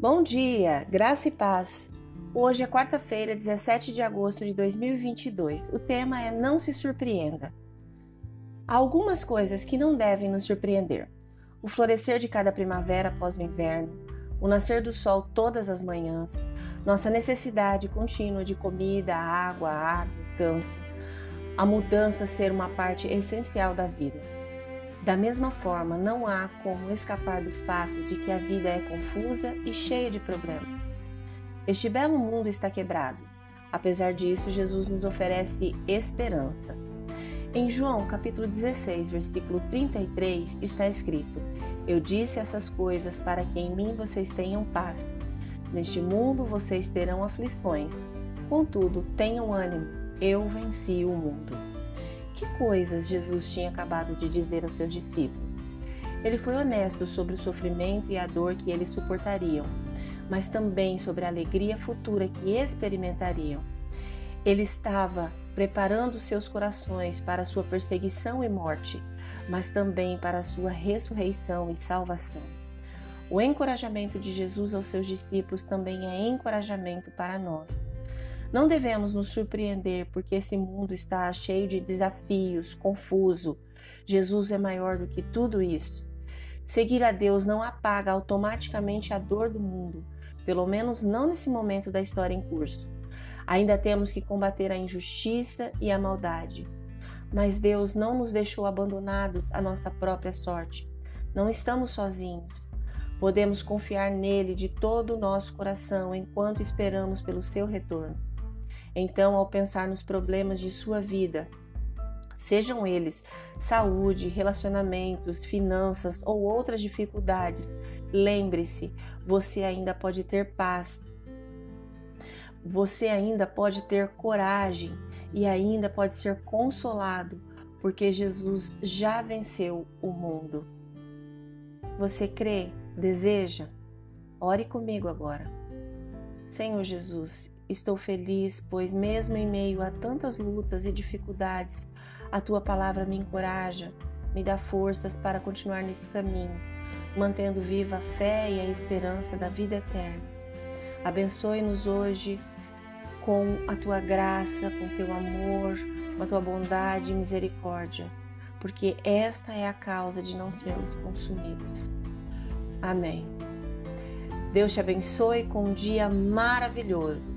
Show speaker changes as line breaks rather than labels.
Bom dia, graça e paz. Hoje é quarta-feira, 17 de agosto de 2022. O tema é Não se surpreenda. Há algumas coisas que não devem nos surpreender: o florescer de cada primavera após o inverno, o nascer do sol todas as manhãs, nossa necessidade contínua de comida, água, ar, descanso, a mudança ser uma parte essencial da vida. Da mesma forma, não há como escapar do fato de que a vida é confusa e cheia de problemas. Este belo mundo está quebrado. Apesar disso, Jesus nos oferece esperança. Em João, capítulo 16, versículo 33, está escrito: Eu disse essas coisas para que em mim vocês tenham paz. Neste mundo vocês terão aflições. Contudo, tenham ânimo, eu venci o mundo. Que coisas Jesus tinha acabado de dizer aos seus discípulos? Ele foi honesto sobre o sofrimento e a dor que eles suportariam, mas também sobre a alegria futura que experimentariam. Ele estava preparando seus corações para sua perseguição e morte, mas também para sua ressurreição e salvação. O encorajamento de Jesus aos seus discípulos também é encorajamento para nós. Não devemos nos surpreender porque esse mundo está cheio de desafios, confuso. Jesus é maior do que tudo isso. Seguir a Deus não apaga automaticamente a dor do mundo, pelo menos não nesse momento da história em curso. Ainda temos que combater a injustiça e a maldade. Mas Deus não nos deixou abandonados à nossa própria sorte. Não estamos sozinhos. Podemos confiar nele de todo o nosso coração enquanto esperamos pelo seu retorno. Então, ao pensar nos problemas de sua vida, sejam eles saúde, relacionamentos, finanças ou outras dificuldades, lembre-se, você ainda pode ter paz. Você ainda pode ter coragem e ainda pode ser consolado, porque Jesus já venceu o mundo. Você crê? Deseja? Ore comigo agora. Senhor Jesus, Estou feliz, pois, mesmo em meio a tantas lutas e dificuldades, a tua palavra me encoraja, me dá forças para continuar nesse caminho, mantendo viva a fé e a esperança da vida eterna. Abençoe-nos hoje com a tua graça, com teu amor, com a tua bondade e misericórdia, porque esta é a causa de não sermos consumidos. Amém. Deus te abençoe com um dia maravilhoso